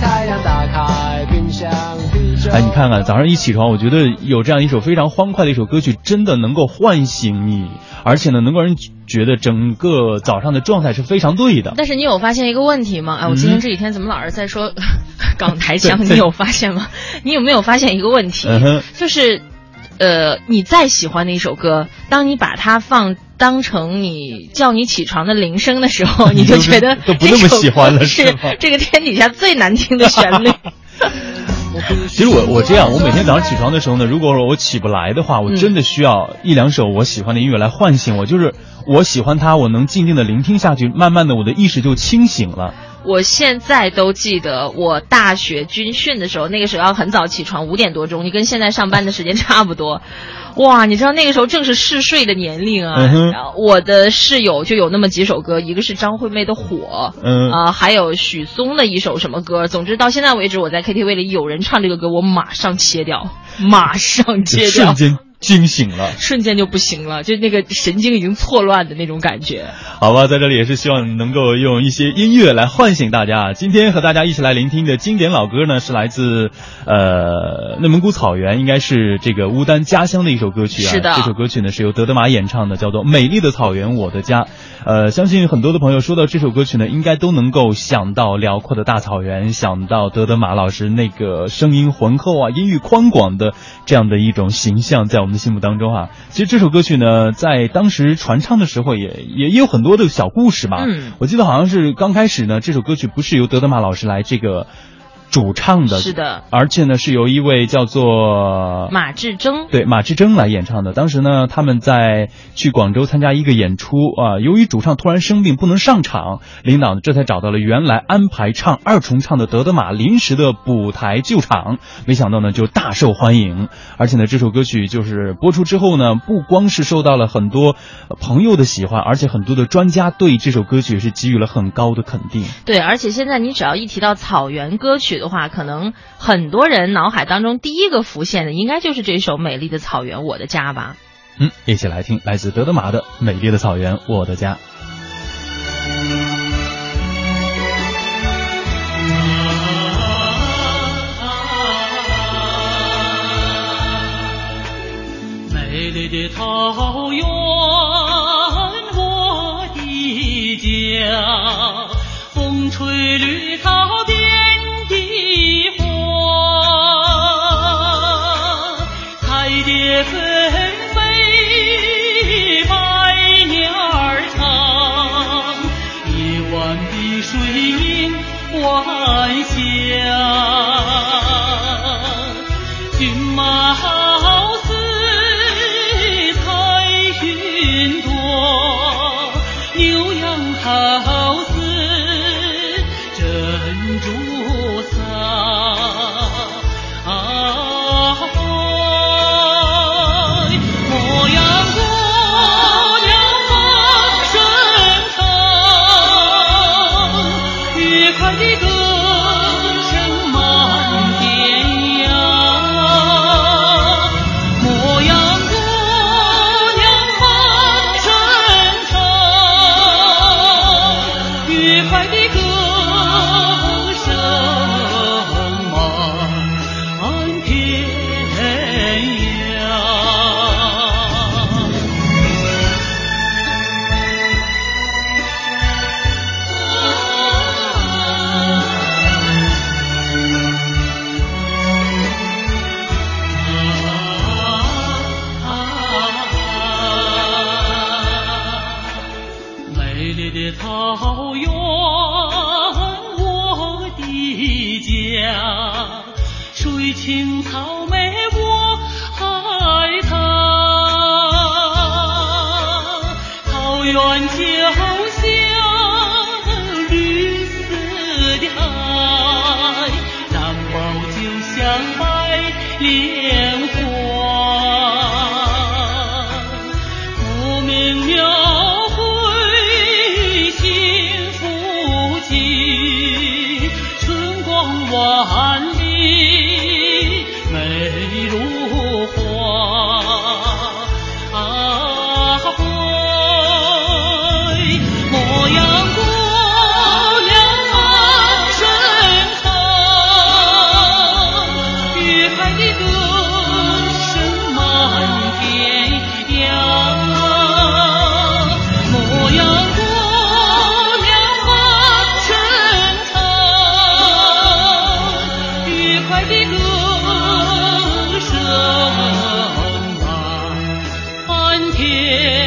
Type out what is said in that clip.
太阳打开冰箱。哎，你看看，早上一起床，我觉得有这样一首非常欢快的一首歌曲，真的能够唤醒你，而且呢，能够让人觉得整个早上的状态是非常对的。但是你有发现一个问题吗？哎，我今天这几天怎么老是在说港台腔？你有发现吗？你有没有发现一个问题？嗯就是，呃，你再喜欢的一首歌，当你把它放当成你叫你起床的铃声的时候，你就觉得都不那么喜欢了是这个天底下最难听的旋律。其实我我这样，我每天早上起床的时候呢，如果说我起不来的话，我真的需要一两首我喜欢的音乐来唤醒我，就是我喜欢他，我能静静的聆听下去，慢慢的我的意识就清醒了。我现在都记得我大学军训的时候，那个时候要很早起床，五点多钟，你跟现在上班的时间差不多。哇，你知道那个时候正是嗜睡的年龄啊。嗯然后我的室友就有那么几首歌，一个是张惠妹的《火》，嗯啊、还有许嵩的一首什么歌。总之到现在为止，我在 KTV 里有人唱这个歌，我马上切掉，马上切掉瞬。间惊醒了。瞬间就不行了，就那个神经已经错乱的那种感觉。好吧，在这里也是希望能够用一些音乐来唤醒大家。今天和大家一起来聆听的经典老歌呢，是来自呃内蒙古草原，应该是这个乌丹家乡的一首歌曲啊。是的这首歌曲呢是由德德玛演唱的，叫做《美丽的草原我的家》。呃，相信很多的朋友说到这首歌曲呢，应该都能够想到辽阔的大草原，想到德德玛老师那个声音浑厚啊、音域宽广的这样的一种形象，在我们的心目当中啊。其实这首歌曲呢，在当时传唱的时候也，也也有很多的小故事吧。嗯我记得好像是刚开始呢，这首歌曲不是由德德玛老师来这个主唱的，是的，而且呢是由一位叫做马志征，对马志征来演唱的。当时呢，他们在去广州参加一个演出啊、由于主唱突然生病不能上场，领导呢这才找到了原来安排唱二重唱的德德玛临时的补台救场，没想到呢就大受欢迎，而且呢这首歌曲就是播出之后呢，不光是受到了很多呃朋友的喜欢，而且很多的专家对这首歌曲是给予了很高的肯定。对，而且现在你只要一提到草原歌曲的话，可能很多人脑海当中第一个浮现的应该就是这首《美丽的草原我的家》吧。嗯，一起来听来自德德玛的《美丽的草原我的家》。美丽的草原，我的家，风吹绿 ha 草原，我的家，水清草美我爱它，草原家。天。